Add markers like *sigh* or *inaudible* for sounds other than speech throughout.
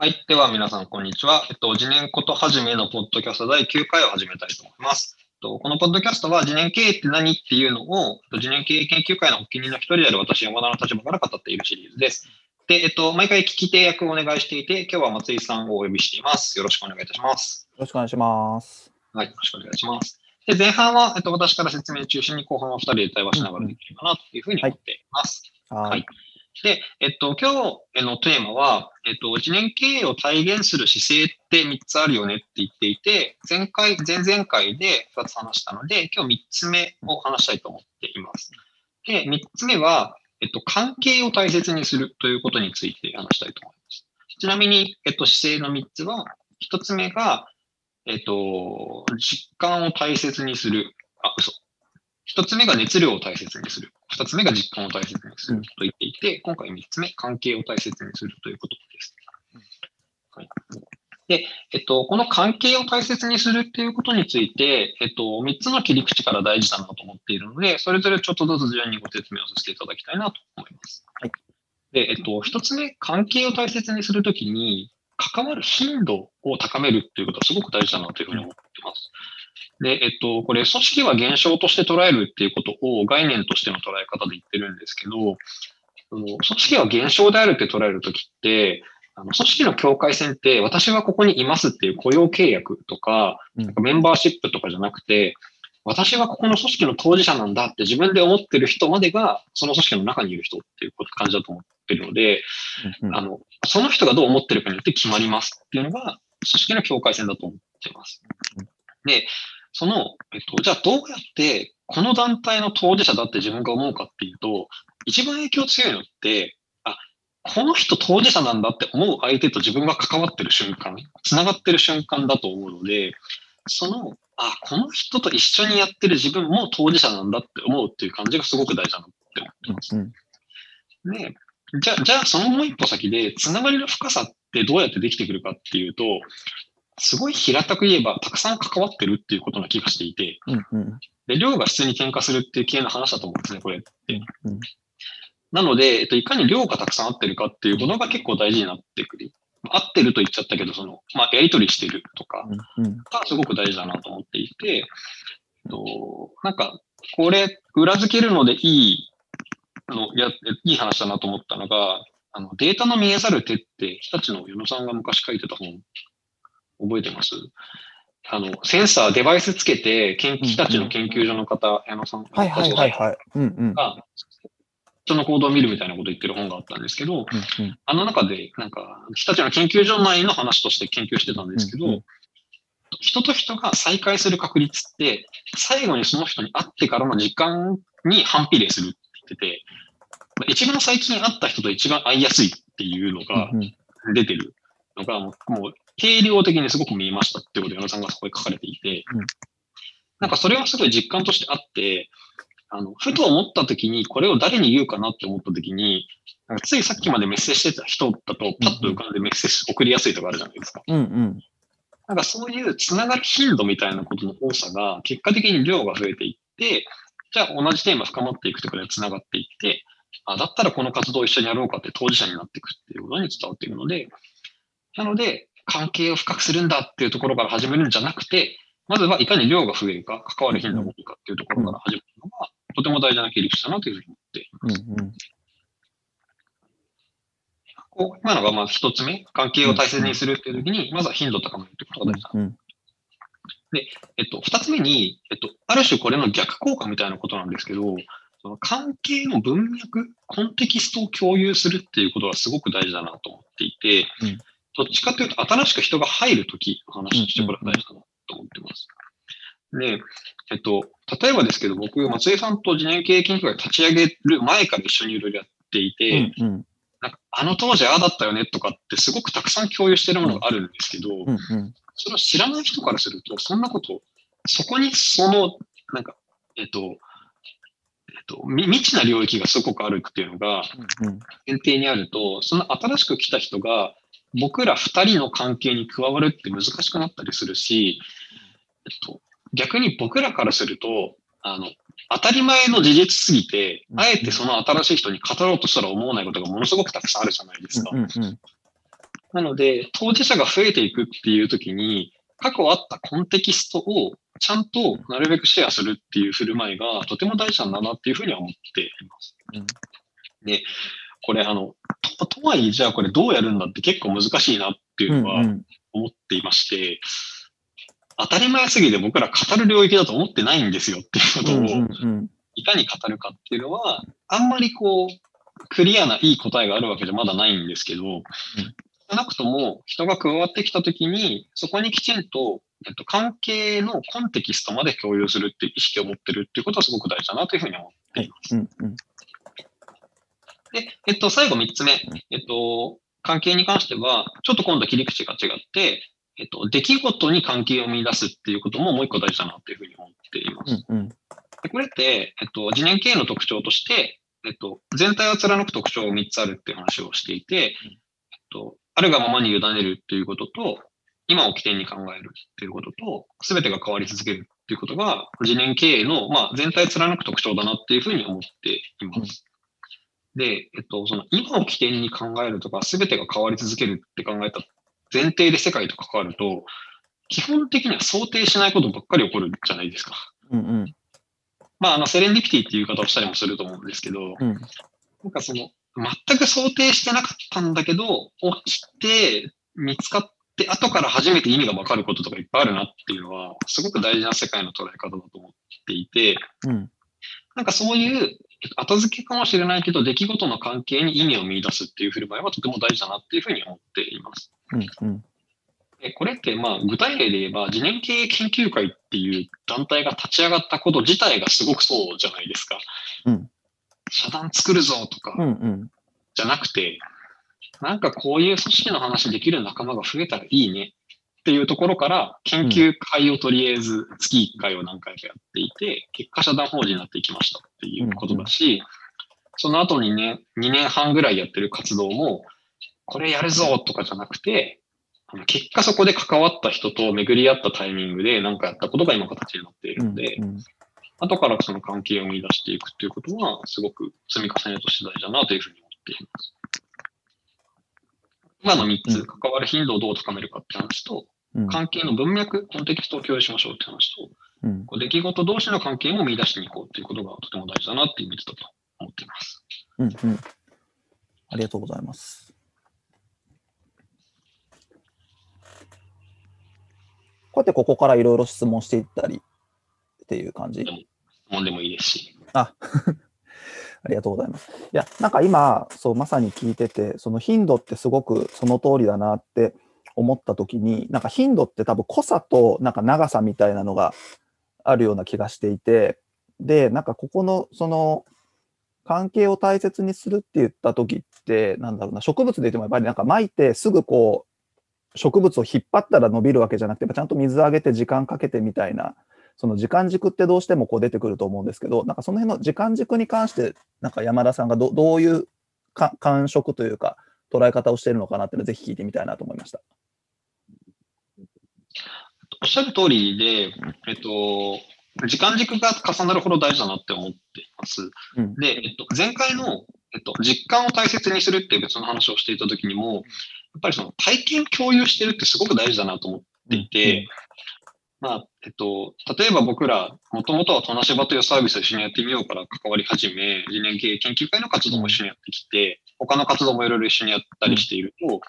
はい。では皆さん、こんにちは。えっと、次年ことはじめのポッドキャスト第9回を始めたいと思います。えっとこのポッドキャストは、次年経営って何っていうのを、えっと次年経営研究会のお気に入りの一人である私、山田の立場から語っているシリーズです。で、えっと、毎回聞き手役をお願いしていて、今日は松井さんをお呼びしています。よろしくお願いいたします。よろしくお願いします。はい。よろしくお願いします。で、前半は、えっと、私から説明中心に、後半は二人で対話しながらできればな、というふうに思っています。ははいい。で、えっと、今日のテーマは、えっと、一年経営を体現する姿勢って3つあるよねって言っていて、前回、前々回で2つ話したので、今日3つ目を話したいと思っています。で、3つ目は、えっと、関係を大切にするということについて話したいと思います。ちなみに、えっと、姿勢の3つは、1つ目が、えっと、実感を大切にする。あ、嘘。一つ目が熱量を大切にする。二つ目が実感を大切にすると言っていて、今回三つ目、関係を大切にするということです。はい、で、えっと、この関係を大切にするっていうことについて、えっと、三つの切り口から大事だなと思っているので、それぞれちょっとずつ順にご説明をさせていただきたいなと思います。はい。で、えっと、一つ目、関係を大切にするときに、関わる頻度を高めるっていうことはすごく大事だなというふうに思っています。で、えっと、これ、組織は現象として捉えるっていうことを概念としての捉え方で言ってるんですけど、組織は現象であるって捉えるときって、あの組織の境界線って、私はここにいますっていう雇用契約とか、うん。なんかメンバーシップとかじゃなくて、私はここの組織の当事者なんだって自分で思ってる人までが、その組織の中にいる人っていう感じだと思ってるので、うんうん。あの、その人がどう思ってるかによって決まりますっていうのが、組織の境界線だと思ってます。で、その、えっと、じゃあどうやって、この団体の当事者だって自分が思うかっていうと、一番影響強いのって、あ、この人当事者なんだって思う相手と自分が関わってる瞬間、繋がってる瞬間だと思うので、その、あ、この人と一緒にやってる自分も当事者なんだって思うっていう感じがすごく大事だなって思ってます。うんで、じゃあ、じゃあそのもう一歩先で、つながりの深さってどうやってできてくるかっていうと、すごい平たく言えば、たくさん関わってるっていうことな気がしていて、うんうん。で、量が普通に喧嘩するっていう系の話だと思うんですね、これって。うんなので、えっと、いかに量がたくさん合ってるかっていうことが結構大事になってくる。合ってると言っちゃったけど、その、まあ、やりとりしてるとか。がすごく大事だなと思っていて、えっと、なんか、これ、裏付けるのでいいの、や、いい話だなと思ったのが、あの、データの見えざる手って、日立の与野さんが昔書いてた本、覚えてます？あの、センサー、デバイスつけて、研日立の研究所の方、矢野さん、はいはいはいはい。うんうん。が、人の行動を見るみたいなこと言ってる本があったんですけど、うんうん。あの中で、なんか、日立の研究所内の話として研究してたんですけど、うんうん。人と人が再会する確率って、最後にその人に会ってからの時間に反比例するって言ってて、一番最近会った人と一番会いやすいっていうのが出てるのが、もう定量的にすごく見えましたってことを矢野さんがそこで書かれていて。うん、なんかそれはすごい実感としてあって、あの、ふと思った時に、これを誰に言うかなって思った時に、なんかついさっきまでメッセージしてた人だと、パッと浮かんでメッセージ送りやすいとかあるじゃないですか。うんうん。なんかそういうつながる頻度みたいなことの多さが、結果的に量が増えていって、じゃあ同じテーマ深まっていくところでつながっていって、あ、だったらこの活動を一緒にやろうかって当事者になっていくっていうことに伝わっていくので、なので、関係を深くするんだっていうところから始めるんじゃなくて、まずはいかに量が増えるか、関わる頻度が多いかっていうところから始めるのが、とても大事な切り口だなというふうに思ってうんうん。こう今のがまず一つ目、関係を大切にするっていうときに、まずは頻度を高めるってことが大事だ。うんえっと、二つ目に、えっと、ある種これの逆効果みたいなことなんですけど、その関係の文脈、コンテキストを共有するっていうことがすごく大事だなと思っていて、うんどっちかというと新しく人が入るときの話としてこれが大事だなと思ってます。で、えっと、例えばですけど、僕、松井さんと次年経営研究会立ち上げる前から一緒にいろいろやっていて、うんうん。なんかあの当時ああだったよねとかってすごくたくさん共有してるものがあるんですけど、うんうん。それを知らない人からすると、そんなこと、そこにその、なんか、えっと、えっと、み未知な領域がすごくあるっていうのがうん。前提にあると、その新しく来た人が、僕ら二人の関係に加わるって難しくなったりするし、えっと、逆に僕らからすると、あの、当たり前の事実すぎて、うんあえてその新しい人に語ろうとしたら思わないことがものすごくたくさんあるじゃないですか。うんうんなので、当事者が増えていくっていう時に、過去あったコンテキストをちゃんとなるべくシェアするっていう振る舞いがとても大事なんだなっていうふうには思っています。うんで、これあの、ととはいえじゃあこれどうやるんだって結構難しいなっていうのはうん思っていまして、当たり前すぎて僕ら語る領域だと思ってないんですよっていうことを、いかに語るかっていうのは、あんまりこう、クリアないい答えがあるわけじゃまだないんですけど、少なくとも人が加わってきたときに、そこにきちんと、えっと、関係のコンテキストまで共有するっていう意識を持ってるっていうことはすごく大事だなというふうに思っています。うんうんで、えっと、最後3つ目。えっと、関係に関しては、ちょっと今度切り口が違って、えっと、出来事に関係を見出すっていうことももう一個大事だなというふうに思っています。うんうんでこれって、えっと、次年経営の特徴として、えっと、全体を貫く特徴が3つあるっていう話をしていて、えっと、あるがままに委ねるっていうことと、今を起点に考えるっていうことと、すべてが変わり続けるっていうことが、次年経営の、まあ、全体を貫く特徴だなっていうふうに思っています。で、えっと、その今を起点に考えるとか、すべてが変わり続けるって考えた前提で世界と関わると、基本的には想定しないことばっかり起こるじゃないですか。うんうん。まあ、あの、セレンディピティっていう言い方をしたりもすると思うんですけど、うん。なんかその、全く想定してなかったんだけど、起きて、見つかって、後から初めて意味がわかることとかいっぱいあるなっていうのは、すごく大事な世界の捉え方だと思っていて、うん。なんかそういう、えっと後付けかもしれないけど、出来事の関係に意味を見出すっていう振る舞いはとても大事だなっていうふうに思っています。うんうんでこれって、まあ、具体例で言えば、次年経営研究会っていう団体が立ち上がったこと自体がすごくそうじゃないですか。うん社団作るぞとかじゃなくて、なんかこういう組織の話できる仲間が増えたらいいねっていうところから、研究会をとりあえず月1回を何回かやっていて、結果社団法人になっていきましたっていうことだし、その後にね、2年半ぐらいやってる活動も、これやるぞとかじゃなくて、結果そこで関わった人と巡り合ったタイミングで何かやったことが今形になっているので、うん後からその関係を見出していくっていうことは、すごく積み重ねとして大事だなというふうに思っています。今の3つ、関わる頻度をどう高めるかって話と、うん関係の文脈、コンテキストを共有しましょうって話と、うんこう出来事同士の関係も見出していこうっていうことがとても大事だなっていう意味だと思っています。うんうんありがとうございます。こうやってここからいろいろ質問していったりっていう感じ？質問でもいいですし。あ *laughs* ありがとうございます。いや、なんか今、そう、まさに聞いてて、その頻度ってすごくその通りだなって思ったときに、なんか頻度って多分濃さとなんか長さみたいなのがあるような気がしていて、で、なんかここのその関係を大切にするって言ったときって、なんだろうな、植物で言ってもやっぱりなんか巻いてすぐこう、植物を引っ張ったら伸びるわけじゃなくて、ちゃんと水あげて時間かけてみたいな、その時間軸ってどうしてもこう出てくると思うんですけど、なんかその辺の時間軸に関して、なんか山田さんがどどういう感触というか、捉え方をしているのかなっていうのをぜひ聞いてみたいなと思いました。おっしゃる通りで、えっと、時間軸が重なるほど大事だなって思っています。うんで、えっと、前回の、えっと、実感を大切にするっていう別の話をしていた時にも、やっぱりその体験共有してるってすごく大事だなと思っていて、まあ、えっと、例えば僕ら、もともとはトナシバというサービスを一緒にやってみようから関わり始め、次年経営研究会の活動も一緒にやってきて、他の活動もいろいろ一緒にやったりしていると、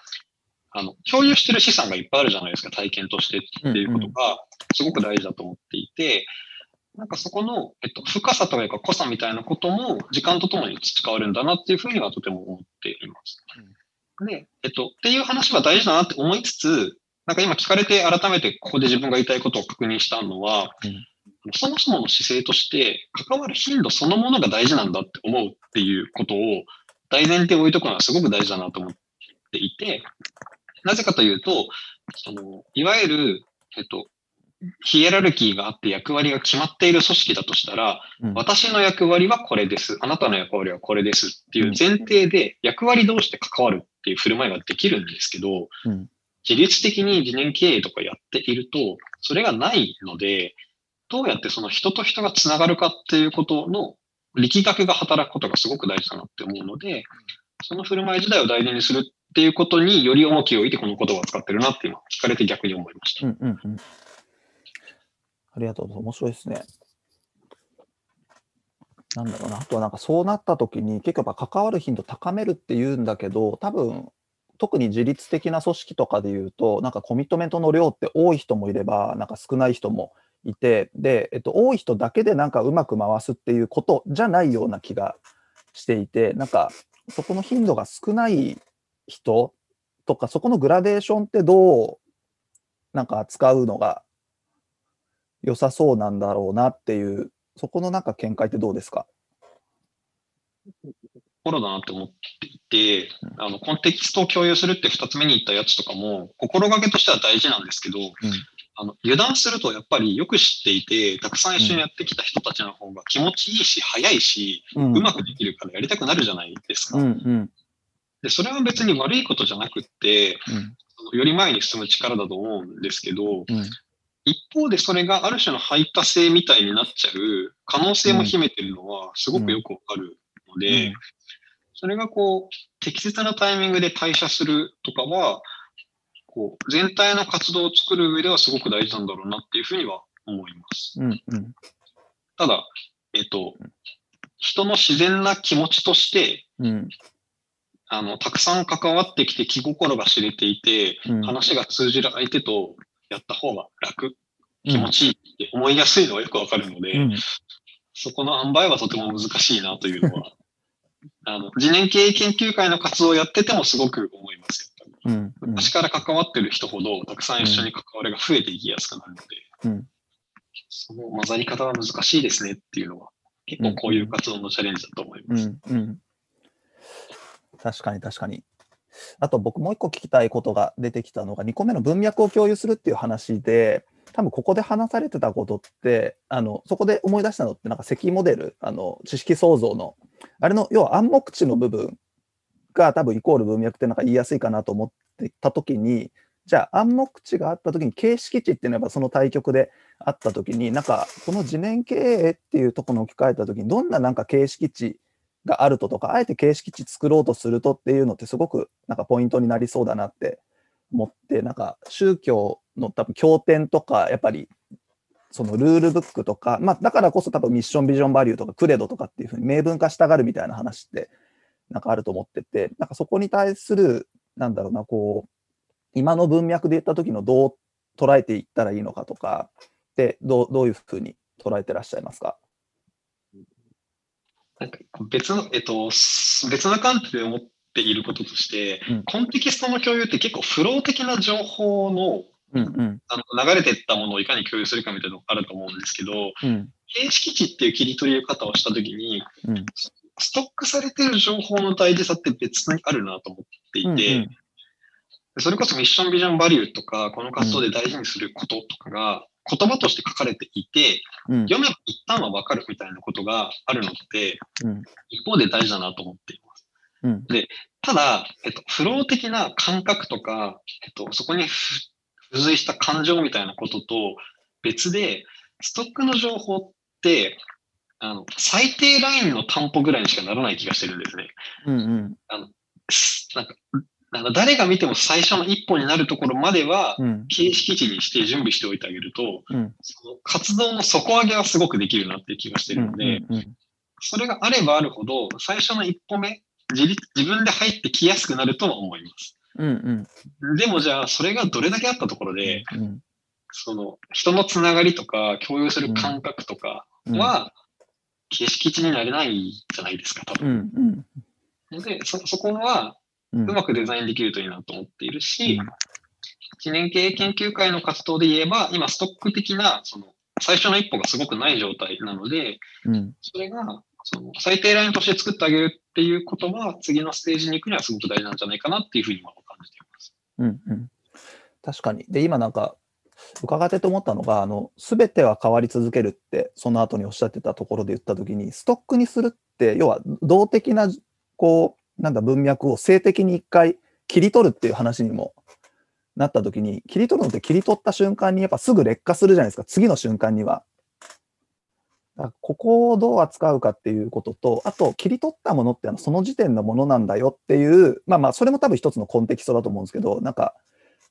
あの、共有してる資産がいっぱいあるじゃないですか、体験としてっていうことが、すごく大事だと思っていて、なんかそこの、えっと、深さというか濃さみたいなことも時間とともに培われるんだなっていうふうにはとても思っています。で、えっと、っていう話は大事だなって思いつつ、なんか今聞かれて改めてここで自分が言いたいことを確認したのは、うん。そもそもの姿勢として関わる頻度そのものが大事なんだって思うっていうことを大前提を置いとくのはすごく大事だなと思っていて、なぜかというと、そのいわゆる、えっと、ヒエラルキーがあって役割が決まっている組織だとしたら、うん。私の役割はこれです。あなたの役割はこれですっていう前提で役割同士で関わるっていう振る舞いができるんですけど、うん。自律的に理念経営とかやっていると、それがないので、どうやってその人と人がつながるかっていうことの力学が働くことがすごく大事だなって思うので、その振る舞い自体を大事にするっっていうことにより重きを置いてこの言葉を使ってるなって今聞かれて逆に思いました。うんうんうん。ありがとうございます。面白いですね。なんだろうな。あとはなんかそうなった時に結局やっぱ関わる頻度高めるって言うんだけど、多分特に自律的な組織とかで言うと、なんかコミットメントの量って多い人もいれば、なんか少ない人もいて、で、えっと、多い人だけでなんかうまく回すっていうことじゃないような気がしていて、なんかそこの頻度が少ない人とか、そこのグラデーションってどうなんか扱うのが良さそうなんだろうなっていう、そこのなんか見解ってどうですか？ところだなって思っていて、あの、コンテキストを共有するって二つ目に言ったやつとかも、心がけとしては大事なんですけど、あの油断するとやっぱりよく知っていて、たくさん一緒にやってきた人たちの方が気持ちいいし、早いし、うん。うまくできるからやりたくなるじゃないですか。うんうんで、それは別に悪いことじゃなくって、うん。より前に進む力だと思うんですけど、うん。一方でそれがある種の排他性みたいになっちゃう可能性も秘めてるのはすごくよくわかるので、うん。それがこう、適切なタイミングで退社するとかは、こう、全体の活動を作る上ではすごく大事なんだろうなっていうふうには思います。うんうん。ただ、えっと、人の自然な気持ちとして、うんあの、たくさん関わってきて気心が知れていて、うん。話が通じる相手とやった方が楽、気持ちいいって思いやすいのはよくわかるので、うん。そこの塩梅はとても難しいなというのは、*laughs* あの、次年経営研究会の活動をやっててもすごく思いますよ。うんうん。昔から関わってる人ほど、たくさん一緒に関わりが増えていきやすくなるので、うん。その混ざり方は難しいですねっていうのは、結構こういう活動のチャレンジだと思います。うん。うん確かに確かに。あと僕もう一個聞きたいことが出てきたのが2個目の文脈を共有するっていう話で多分ここで話されてたことってあのそこで思い出したのってなんか積モデルあの知識創造のあれの要は暗黙知の部分が多分イコール文脈ってなんか言いやすいかなと思ってた時にじゃあ暗黙知があった時に形式値っていうのはその対局であった時になんかこの次年経営っていうところに置き換えた時にどんななんか形式値があるととかあえて形式値作ろうとするとっていうのってすごくなんかポイントになりそうだなって思ってなんか宗教の多分経典とかやっぱりそのルールブックとか、まあ、だからこそ多分ミッションビジョンバリューとかクレドとかっていうふうに明文化したがるみたいな話ってなんかあると思っててなんかそこに対するなんだろうなこう今の文脈で言った時のどう捉えていったらいいのかとかでどうどういうふうに捉えてらっしゃいますか？なんか別の、えっと、す別の観点で思っていることとして、うん。コンテキストの共有って結構フロー的な情報のうんうん。あの流れていったものをいかに共有するかみたいなのがあると思うんですけど、うん。形式値っていう切り取り方をしたときに、うん。ストックされてる情報の大事さって別にあるなと思っていて、うんうん。それこそミッションビジョンバリューとか、この活動で大事にすることとかが言葉として書かれていて、うん読めば一旦はわかるみたいなことがあるのって、うん一方で大事だなと思っています。うんただ、えっと、フロー的な感覚とか、えっと、そこにふ付随した感情みたいなことと別で、ストックの情報って、あの、最低ラインの担保ぐらいにしかならない気がしてるんですね。うんうんすなんか、なんか誰が見ても最初の一歩になるところまでは、うん。形式値にして準備しておいてあげると、うん。その活動の底上げはすごくできるなっていう気がしてるので、それがあればあるほど、最初の一歩目、自立自分で入ってきやすくなるとは思います。うんうん。でもじゃあ、それがどれだけあったところで、うん。その人のつながりとか共有する感覚とかは、形式値になれないじゃないですか、多う分。んうん。で、そ、そこはうまくデザインできるといいなと思っているしうん、記念経営研究会の活動で言えば、今ストック的な、その、最初の一歩がすごくない状態なので、うんそれが、その、最低ラインとして作ってあげるっていうことは、次のステージに行くにはすごく大事なんじゃないかなっていうふうに今は感じています。うんうん確かに。で、今なんか、伺ってて思ったのが、あの、すべては変わり続けるって、その後におっしゃってたところで言ったときに、ストックにするって、要は、動的な、こう、なんだ、文脈を性的に一回切り取るっていう話にもなったときに、切り取るのって切り取った瞬間に、やっぱすぐ劣化するじゃないですか、次の瞬間には。ここをどう扱うかっていうことと、あと切り取ったものってのその時点のものなんだよっていう、まあまあ、それも多分一つのコンテキストだと思うんですけど、なんか、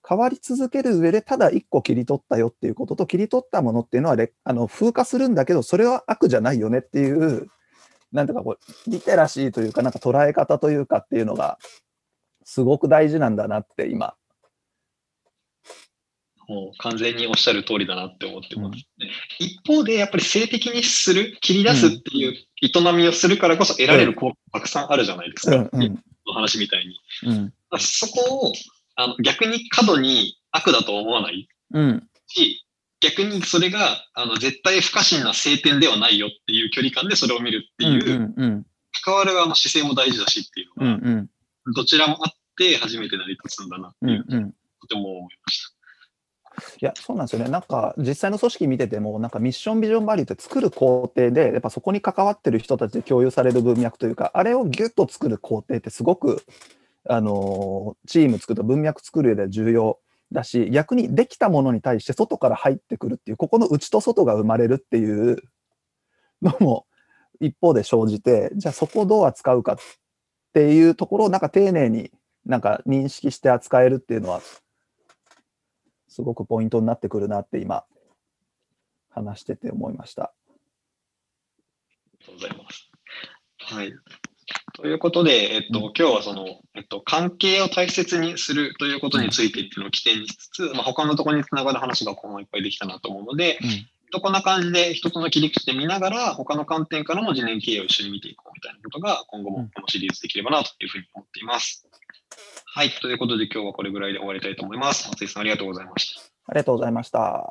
変わり続ける上でただ一個切り取ったよっていうことと切り取ったものっていうのはあの風化するんだけどそれは悪じゃないよねっていうなんていうかこうリテラシーというかなんか捉え方というかっていうのがすごく大事なんだなって今。もう完全におっしゃる通りだなって思ってます、うん、一方で、やっぱり性的にする、切り出すっていう営みをするからこそ得られる効果たくさんあるじゃないですか。うんうん、の話みたいに。うん、そこをあの逆に過度に悪だと思わないし、逆にそれがあの絶対不可侵な晴天ではないよっていう距離感でそれを見るっていう、うんうん、関わる側の姿勢も大事だしっていうのが、うんうん、どちらもあって初めて成り立つんだなっていう、うんうん、とても思いました。いや、そうなんですよね。なんか、実際の組織見てても、なんかミッションビジョンバリューって作る工程で、やっぱそこに関わってる人たちで共有される文脈というか、あれをギュッと作る工程ってすごくあのチーム作ると文脈作る上で重要だし逆にできたものに対して外から入ってくるっていうここの内と外が生まれるっていうのも一方で生じてじゃあそこをどう扱うかっていうところをなんか丁寧になんか認識して扱えるっていうのはすごくポイントになってくるなって今話してて思いました。ありがとうございます。はい。ということで、えっと、今日はその、えっと、関係を大切にするということについてっていうのを起点にしつつ、まあ、他のところにつながる話が今後いっぱいできたなと思うので、うん、こんな感じで一つの切り口で見ながら、他の観点からも次年経営を一緒に見ていこうみたいなことが、今後もこのシリーズできればなというふうに思っています。はい。ということで、今日はこれぐらいで終わりたいと思います。松井さん、ありがとうございました。ありがとうございました。